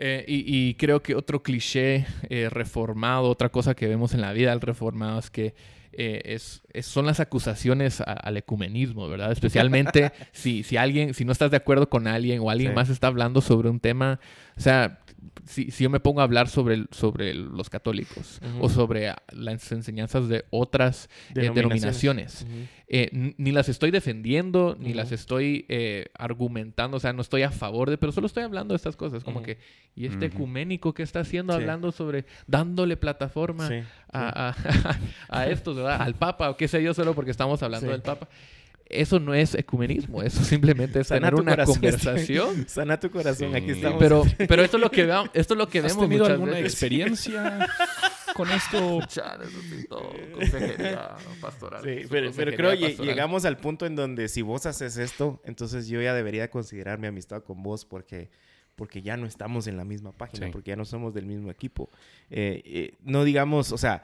Speaker 1: Eh, y, y creo que otro cliché eh, reformado, otra cosa que vemos en la vida del reformado es que eh, es, es- son las acusaciones a- al ecumenismo, ¿verdad? Especialmente si, si alguien, si no estás de acuerdo con alguien o alguien
Speaker 2: Sí.
Speaker 1: más está hablando sobre un tema, o sea, si, si yo me pongo a hablar sobre, sobre los católicos o sobre ah, las enseñanzas de otras eh, denominaciones, eh, ni las estoy defendiendo, ni las estoy eh, argumentando, o sea, no estoy a favor de, pero solo estoy hablando de estas cosas, como que, ¿y este ecuménico qué está haciendo
Speaker 2: Sí.
Speaker 1: hablando sobre, dándole plataforma
Speaker 2: Sí.
Speaker 1: a, a, a estos, ¿verdad? Al Papa, o qué sé yo, solo porque estamos hablando
Speaker 2: Sí.
Speaker 1: del Papa? Eso no es ecumenismo, eso simplemente es
Speaker 2: Sana
Speaker 1: tener
Speaker 2: tu
Speaker 1: una
Speaker 2: corazón.
Speaker 1: conversación.
Speaker 2: Sana tu corazón,
Speaker 3: Sí.
Speaker 2: aquí estamos.
Speaker 1: Pero, pero esto es lo que veamos, esto es lo que
Speaker 3: ¿Has
Speaker 1: vemos
Speaker 3: tenido
Speaker 1: muchas
Speaker 3: alguna
Speaker 1: veces.
Speaker 3: experiencia con esto?
Speaker 1: Chale, eso sí, todo, consejería pastoral.
Speaker 2: Sí, pero, pero creo que llegamos al punto en donde si vos haces esto, entonces yo ya debería considerar mi amistad con vos porque, porque ya no estamos en la misma página,
Speaker 3: Sí.
Speaker 2: porque ya no somos del mismo equipo. Eh, eh, no digamos, o sea,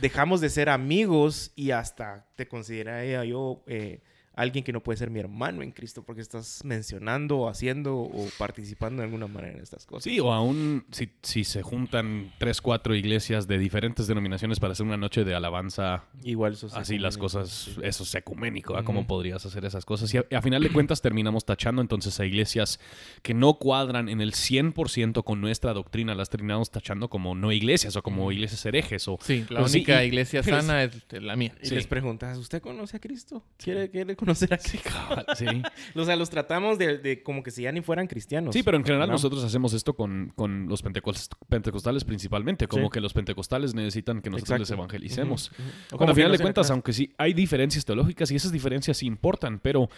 Speaker 2: dejamos de ser amigos y hasta te consideraría yo eh, alguien que no puede ser mi hermano en Cristo porque estás mencionando o haciendo o participando de alguna manera en estas cosas.
Speaker 3: Sí, o aún si, si se juntan tres, cuatro iglesias de diferentes denominaciones para hacer una noche de alabanza,
Speaker 2: Igual
Speaker 3: así las cosas,
Speaker 2: sí.
Speaker 3: eso es ecuménico, ¿ah? ¿cómo podrías hacer esas cosas? Y a, final de cuentas terminamos tachando entonces a iglesias que no cuadran en el 100% con nuestra doctrina, las terminamos tachando como no iglesias o como iglesias herejes o...
Speaker 1: Sí, la
Speaker 3: sí,
Speaker 1: única
Speaker 3: y-
Speaker 1: iglesia sana es la mía.
Speaker 2: Y
Speaker 3: Sí.
Speaker 2: les preguntas, ¿usted conoce a Cristo? ¿Quiere, quiere conocer a Cristo?
Speaker 3: Sí.
Speaker 2: O sea, los tratamos de, de como que si ya ni fueran cristianos.
Speaker 3: Sí, pero en general
Speaker 2: ¿no?
Speaker 3: nosotros hacemos esto con, con los pentecos- pentecostales principalmente, como
Speaker 2: Sí.
Speaker 3: que los pentecostales necesitan que nosotros les evangelicemos. Bueno,
Speaker 2: como
Speaker 3: al final de cuentas, aunque sí hay diferencias teológicas y esas diferencias sí importan, pero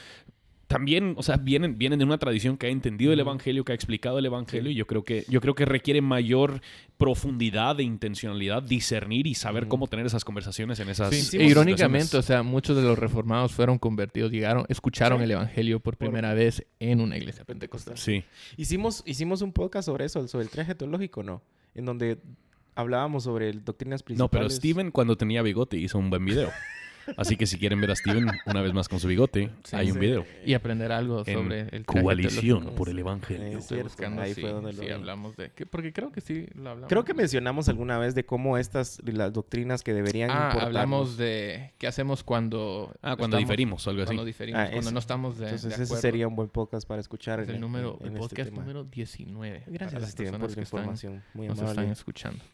Speaker 3: también, o sea, vienen, vienen de una tradición que ha entendido el evangelio, que ha explicado el evangelio,
Speaker 2: Sí.
Speaker 3: y yo creo que, yo creo que requiere mayor profundidad e intencionalidad, discernir y saber cómo tener esas conversaciones en esas.
Speaker 1: Sí, e irónicamente, o sea, muchos de los reformados fueron convertidos, llegaron, escucharon
Speaker 2: Sí.
Speaker 1: el evangelio por
Speaker 2: Por-
Speaker 1: primera vez en una iglesia pentecostal.
Speaker 3: Sí.
Speaker 2: Hicimos, hicimos un podcast sobre eso, sobre el traje teológico, ¿no? En donde hablábamos sobre el- doctrinas principales.
Speaker 3: No, pero Steven cuando tenía bigote hizo un buen video. Así que si quieren ver a Steven una vez más con su bigote,
Speaker 1: Sí,
Speaker 3: hay un
Speaker 2: sí.
Speaker 3: video.
Speaker 1: Y aprender algo
Speaker 3: En
Speaker 1: sobre el
Speaker 3: Coalición por el Evangelio.
Speaker 2: es
Speaker 1: Estoy
Speaker 2: cierto,
Speaker 1: buscando
Speaker 2: ahí
Speaker 1: si,
Speaker 2: fue donde lo
Speaker 1: si
Speaker 2: vi.
Speaker 1: hablamos de... que- porque creo que sí lo hablamos.
Speaker 2: Creo que mencionamos alguna vez de cómo estas, las doctrinas que deberían
Speaker 1: Ah, hablamos de qué hacemos cuando...
Speaker 3: Ah, cuando
Speaker 1: estamos-
Speaker 3: diferimos o algo así.
Speaker 1: Cuando diferimos,
Speaker 2: Ah,
Speaker 1: cuando no estamos de,
Speaker 2: Entonces
Speaker 1: de
Speaker 2: ese sería un buen podcast para escuchar.
Speaker 1: Es
Speaker 2: en-
Speaker 1: el número,
Speaker 2: en- en
Speaker 1: el
Speaker 2: este
Speaker 1: podcast
Speaker 2: tema.
Speaker 1: número 19. para
Speaker 2: Gracias,
Speaker 1: las
Speaker 2: Steven,
Speaker 1: personas
Speaker 2: por la
Speaker 1: que están-
Speaker 2: información. Muy
Speaker 1: nos
Speaker 2: amable.
Speaker 1: están escuchando.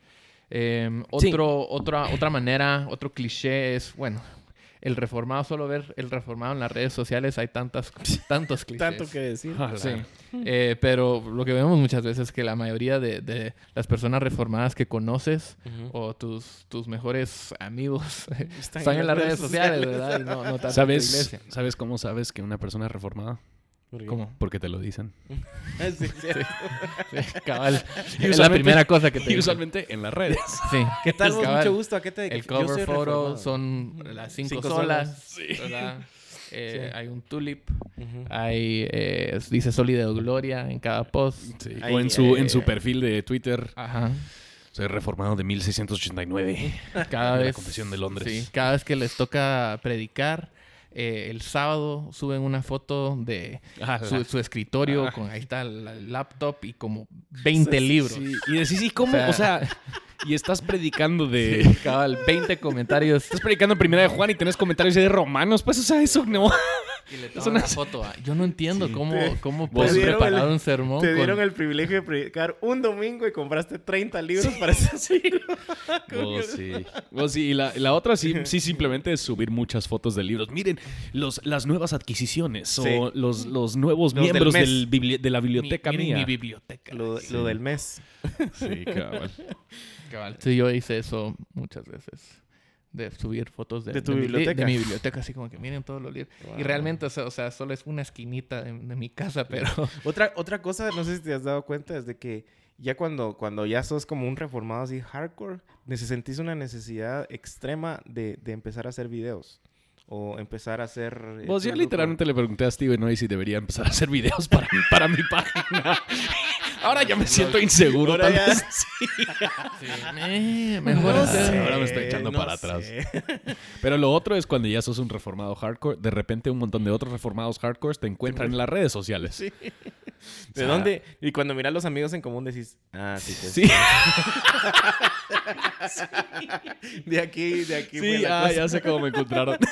Speaker 1: Eh,
Speaker 2: Sí.
Speaker 1: otra, otra manera, otro cliché es, bueno, el reformado, solo ver el reformado en las redes sociales, hay tantas, tantos clichés.
Speaker 2: Tanto que decir.
Speaker 1: Sí. Eh, pero lo que vemos muchas veces es que la mayoría de, de las personas reformadas que conoces o tus, tus mejores amigos
Speaker 2: Están
Speaker 1: están, en las redes sociales, ¿verdad? Y no, no tanto en tu
Speaker 3: ¿Sabes,
Speaker 1: iglesia.
Speaker 3: ¿Sabes cómo sabes que una persona es reformada?
Speaker 2: ¿Por qué?
Speaker 1: ¿Cómo?
Speaker 3: Porque te lo dicen.
Speaker 2: Sí, sí.
Speaker 1: Sí, cabal.
Speaker 3: Y
Speaker 1: es la
Speaker 3: usualmente-
Speaker 1: primera cosa que te
Speaker 3: Y
Speaker 1: dicen.
Speaker 3: usualmente en las redes.
Speaker 1: Sí.
Speaker 2: ¿Qué tal. Mucho gusto. ¿A qué te
Speaker 1: El
Speaker 2: yo soy
Speaker 1: cover photo
Speaker 2: reformado.
Speaker 1: son las cinco,
Speaker 2: Cinco
Speaker 1: solas,
Speaker 2: solas.
Speaker 1: ¿verdad? Eh,
Speaker 2: Sí.
Speaker 1: Hay un tulip,
Speaker 2: Ujú.
Speaker 1: hay, eh, dice Sólida Gloria en cada post.
Speaker 3: Sí.
Speaker 2: Ahí,
Speaker 3: o en su,
Speaker 1: eh,
Speaker 3: en su perfil de Twitter,
Speaker 1: Ajá.
Speaker 3: soy reformado de 1689.
Speaker 1: Cada
Speaker 3: De la
Speaker 1: vez.
Speaker 3: Confesión de Londres.
Speaker 1: Sí, cada vez que les toca predicar, eh, el sábado suben una foto de
Speaker 3: Ah,
Speaker 1: su, escritorio,
Speaker 3: Ah.
Speaker 1: con ahí está el, el laptop y como 20 libros.
Speaker 3: Sí, Y decís, ¿y cómo?
Speaker 1: O
Speaker 3: O
Speaker 1: sea-
Speaker 3: y estás predicando de...
Speaker 1: Sí, cabal, 20 comentarios.
Speaker 3: Estás predicando en primera de Juan y tenés comentarios de romanos. Pues, o sea, eso no.
Speaker 1: Y le
Speaker 3: Es
Speaker 1: toman
Speaker 3: una-
Speaker 1: la foto. Yo no entiendo
Speaker 3: Sí.
Speaker 1: cómo,
Speaker 2: Te-
Speaker 1: cómo
Speaker 3: te
Speaker 1: puedes preparar
Speaker 2: el-
Speaker 1: un sermón.
Speaker 2: Te
Speaker 1: con-
Speaker 2: dieron el privilegio de predicar un domingo y compraste 30 libros para ese libro.
Speaker 3: Oh, sí. Oh, sí, y la, la otra sí, sí simplemente es subir muchas fotos de libros. Miren, los, las nuevas adquisiciones o
Speaker 2: Sí.
Speaker 3: los, los nuevos
Speaker 2: Los
Speaker 3: miembros del de la
Speaker 1: Mi-
Speaker 3: biblioteca
Speaker 1: miren
Speaker 3: mía.
Speaker 1: mi biblioteca.
Speaker 2: Lo,
Speaker 3: Sí.
Speaker 2: lo del mes.
Speaker 3: Sí, cabal.
Speaker 1: Cabal. Sí, yo hice eso muchas veces. De subir fotos de,
Speaker 2: ¿De tu biblioteca?
Speaker 1: de mi biblioteca, así como que miren todos los libros. Y realmente, o sea, o sea, solo es una esquinita de, de mi casa, pero...
Speaker 2: Otra, otra cosa, no sé si te has dado cuenta, es de que ya cuando, cuando ya sos como un reformado así hardcore, neces- sentís una necesidad extrema de, de empezar a hacer videos. O empezar a hacer... eh,
Speaker 3: Pues yo
Speaker 2: grupo.
Speaker 3: literalmente le pregunté a Steven hoy si debería empezar a hacer videos para, para mi página. Ahora ya me siento inseguro.
Speaker 2: Ahora
Speaker 3: tal vez.
Speaker 1: Sí, eh, mejor
Speaker 2: No
Speaker 1: hacer-
Speaker 2: sé,
Speaker 3: Ahora me estoy echando
Speaker 2: no
Speaker 3: para atrás.
Speaker 2: sé.
Speaker 3: Pero lo otro es cuando ya sos un reformado hardcore, de repente un montón de otros reformados hardcores te encuentran en las redes sociales.
Speaker 2: Sí. ¿De
Speaker 3: O sea,
Speaker 2: dónde? Y cuando miras los amigos en común decís, ah, sí, pues,
Speaker 3: Sí,
Speaker 2: de aquí, de aquí.
Speaker 3: sí, ah,
Speaker 2: cosa.
Speaker 3: ya sé cómo me encontraron.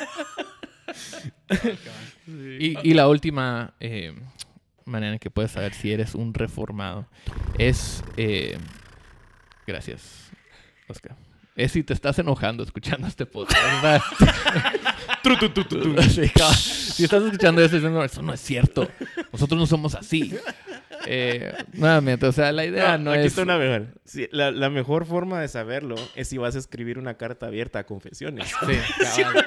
Speaker 1: Y, y la última eh, manera en que puedes saber si eres un reformado es... eh, gracias, Oscar. Es si te estás enojando escuchando este podcast. si estás escuchando eso diciendo, eso no es cierto. Nosotros no somos así. Eh, nuevamente, o sea, la idea no,
Speaker 2: aquí
Speaker 1: es...
Speaker 2: está una mejor. Sí, la, la mejor forma de saberlo es si vas a escribir una carta abierta a confesiones.
Speaker 1: Sí, cabal.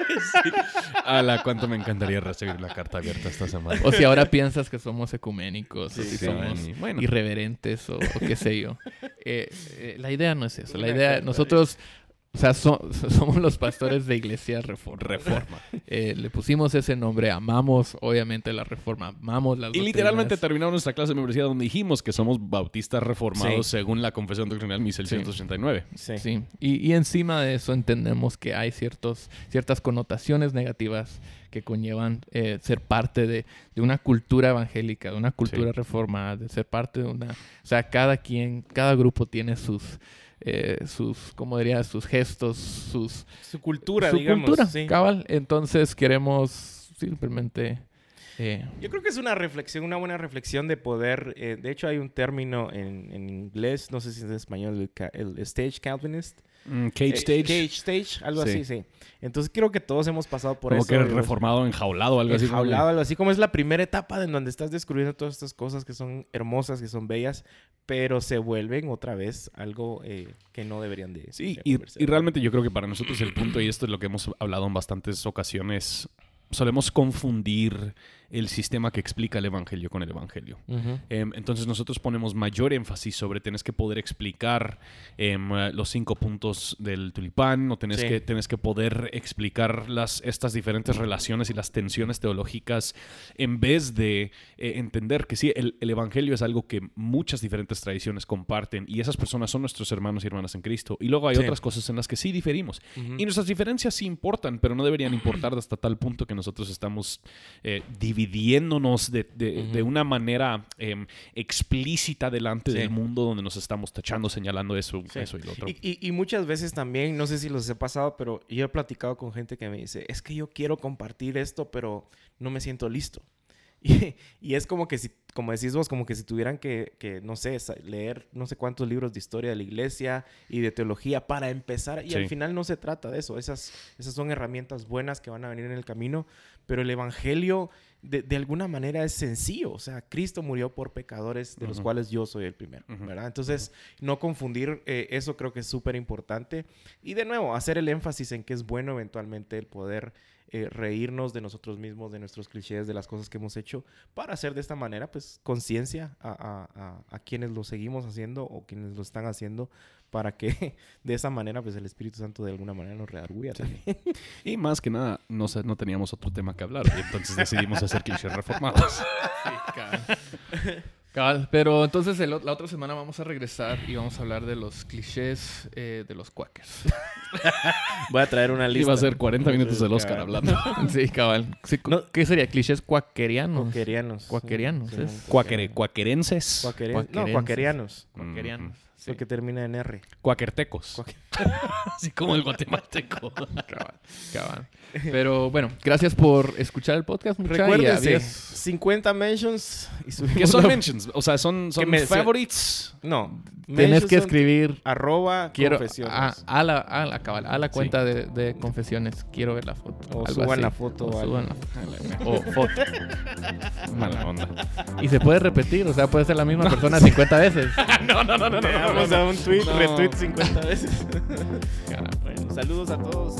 Speaker 3: Ala, cuánto me encantaría recibir la carta abierta esta semana.
Speaker 1: O si ahora piensas que somos ecuménicos, o
Speaker 2: Sí,
Speaker 1: si
Speaker 2: sí.
Speaker 1: somos
Speaker 3: Bueno.
Speaker 1: irreverentes, o, o qué sé yo. Eh, eh, la idea no es eso. La idea, nosotros, o sea, so- somos los pastores de Iglesia Reforma.
Speaker 3: Reforma.
Speaker 1: Eh, le pusimos ese nombre, amamos obviamente la Reforma, amamos las
Speaker 3: Y literalmente terminamos nuestra clase de membresía donde dijimos que somos bautistas reformados
Speaker 2: Sí.
Speaker 3: según la Confesión Doctrinal 1689.
Speaker 2: Sí.
Speaker 1: Sí, y, y encima de eso entendemos que hay ciertos, ciertas connotaciones negativas que conllevan eh, ser parte de, de una cultura evangélica, de una cultura
Speaker 3: Sí.
Speaker 1: reformada, de ser parte de una... O sea, cada quien, cada grupo tiene sus, eh, sus ¿cómo diría? Sus gestos, sus...
Speaker 2: Su cultura,
Speaker 1: su
Speaker 2: digamos.
Speaker 1: cultura,
Speaker 2: sí.
Speaker 1: cabal. Entonces queremos simplemente... eh,
Speaker 2: Yo creo que es una reflexión, una buena reflexión de poder. eh, de hecho, hay un término en, en inglés, no sé si es en español, el, el stage Calvinist.
Speaker 3: Mm, Cage
Speaker 2: Eh,
Speaker 3: Stage.
Speaker 2: Cage stage, algo
Speaker 3: Sí.
Speaker 2: así, sí. Entonces creo que todos hemos pasado por
Speaker 3: como
Speaker 2: eso.
Speaker 3: que
Speaker 2: digamos,
Speaker 3: reformado, enjaulado, algo así. como que-
Speaker 2: enjaulado, algo así como es la primera etapa en donde estás descubriendo todas estas cosas que son hermosas, que son bellas, pero se vuelven otra vez algo eh, que no deberían de.
Speaker 3: Sí, y realmente yo creo que para nosotros el punto, y esto es lo que hemos hablado en bastantes ocasiones, solemos confundir el sistema que explica el Evangelio con el Evangelio. Em, entonces nosotros ponemos mayor énfasis sobre tenés que poder explicar em, eh, los cinco puntos del tulipán, o tenés,
Speaker 2: Sí.
Speaker 3: que, tenés que poder explicar las, estas diferentes relaciones y las tensiones teológicas en vez de eh, entender que sí, el, el Evangelio es algo que muchas diferentes tradiciones comparten y esas personas son nuestros hermanos y hermanas en Cristo. Y luego hay
Speaker 2: Sí.
Speaker 3: otras cosas en las que sí diferimos. Y nuestras diferencias sí importan, pero no deberían importar hasta tal punto que nosotros estamos eh, dividiéndonos de, de-
Speaker 2: Ujú.
Speaker 3: de una manera em, explícita delante
Speaker 2: Sí.
Speaker 3: del mundo donde nos estamos tachando, señalando eso,
Speaker 2: Sí.
Speaker 3: eso y lo otro.
Speaker 2: Y, y- y muchas veces también, no sé si los he pasado, pero yo he platicado con gente que me dice, es que yo quiero compartir esto, pero no me siento listo. Y, y es como que si, como decís vos, como que si tuvieran que, que, no sé, leer no sé cuántos libros de historia de la iglesia y de teología para empezar. Y
Speaker 3: Sí.
Speaker 2: al final no se trata de eso. Esas, esas son herramientas buenas que van a venir en el camino, pero el evangelio de, de alguna manera es sencillo. O sea, Cristo murió por pecadores de los cuales yo soy el primero,
Speaker 3: Ujú.
Speaker 2: ¿verdad? Entonces, no confundir eh, eso creo que es súper importante. Y de nuevo, hacer el énfasis en que es bueno eventualmente el poder eh, reírnos de nosotros mismos, de nuestros clichés, de las cosas que hemos hecho, para hacer de esta manera, pues, conciencia a, a- a- a quienes lo seguimos haciendo o quienes lo están haciendo, para que de esa manera, pues, el Espíritu Santo de alguna manera nos redarguya también.
Speaker 3: Y más que nada, no, sé, no teníamos otro tema que hablar, y entonces decidimos hacer clichés reformados.
Speaker 1: Sí, cabal. Cabal, pero entonces el la otra semana vamos a regresar y vamos a hablar de los clichés eh, de los quackers.
Speaker 2: Voy a traer una lista.
Speaker 3: Iba a ser 40 minutos del Oscar hablando.
Speaker 1: sí, cabal. Sí,
Speaker 2: No.
Speaker 1: ¿Qué sería? Clichés cuaquerianos.
Speaker 2: Cuaquerianos.
Speaker 1: Cuaquerianos,
Speaker 2: Sí, sí,
Speaker 3: cuaquerenses.
Speaker 2: Cuaqueren-
Speaker 1: Cuaquerenses.
Speaker 2: No, cuaquerianos.
Speaker 1: Cuaquerianos. Sí.
Speaker 2: Porque termina en R.
Speaker 3: Cuaquertecos.
Speaker 2: Cuaque-
Speaker 3: Así como el guatemalteco.
Speaker 1: Cabal, cabal. Pero bueno, gracias por escuchar el podcast.
Speaker 2: Recuérdense, 50 mentions y
Speaker 3: ¿Qué son
Speaker 2: la-
Speaker 3: mentions? O sea, son, son
Speaker 2: me-
Speaker 3: favorites.
Speaker 2: No.
Speaker 1: Tienes
Speaker 2: mentions
Speaker 1: que escribir
Speaker 2: Arroba
Speaker 1: quiero a,
Speaker 2: confesiones.
Speaker 1: a la a la cabal, a la cuenta de, de confesiones. Quiero ver la foto.
Speaker 2: O
Speaker 1: algo
Speaker 2: suban
Speaker 1: así.
Speaker 2: la foto
Speaker 1: O suban la foto. O foto.
Speaker 3: Mala onda.
Speaker 1: Y se puede repetir, o sea, puede ser la misma persona 50 veces.
Speaker 3: no, no, no, no,
Speaker 2: Vamos a un tweet,
Speaker 3: No.
Speaker 2: retweet 50 veces. Bueno, saludos a todos.